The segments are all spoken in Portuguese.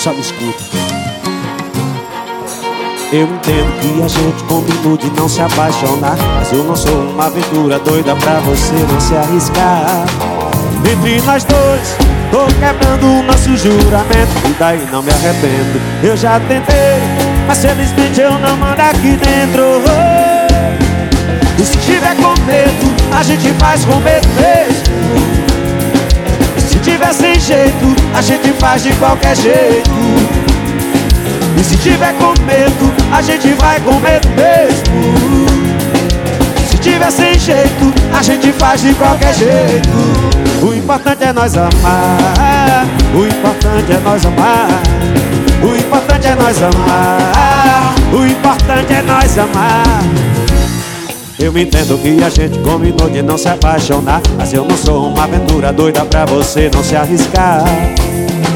Só me escuta. Eu entendo que a gente combinou de não se apaixonar Mas eu não sou uma aventura doida pra você não se arriscar. Entre nós dois, tô quebrando o nosso juramento E daí não me arrependo. Eu já tentei, mas felizmente eu não mando aqui dentro. E se tiver com medo, a gente faz com medo mesmo tiver sem jeito, a gente faz de qualquer jeito. E se tiver com medo, a gente vai com medo mesmo. Se tiver sem jeito, a gente faz de qualquer jeito. O importante é nós amar. O importante é nós amar. O importante é nós amar. O importante é nós amar. Eu entendo que a gente combinou de não se apaixonar Mas eu não sou uma aventura doida pra você não se arriscar.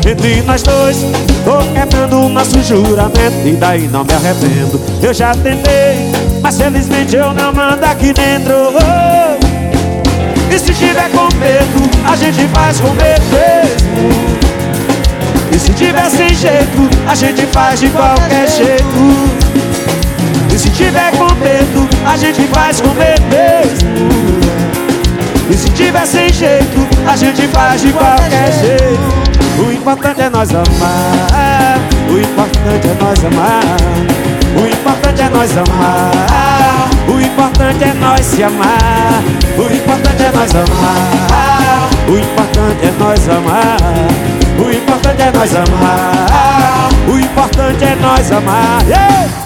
Entre nós dois, tô quebrando o nosso juramento E daí não me arrependo. Eu já tentei, mas felizmente eu não mando aqui dentro. E se tiver com medo, a gente faz com medo. Mesmo E se tiver sem jeito, a gente faz de qualquer jeito. E se tiver com medo, faz com medo mesmo E se tiver sem jeito, a gente faz de qualquer jeito. O importante é nós amar. O importante é nós amar. O importante é nós amar. O importante é nós se amar. O importante é nós amar. O importante é nós amar. O importante é nós amar. O importante é nós amar!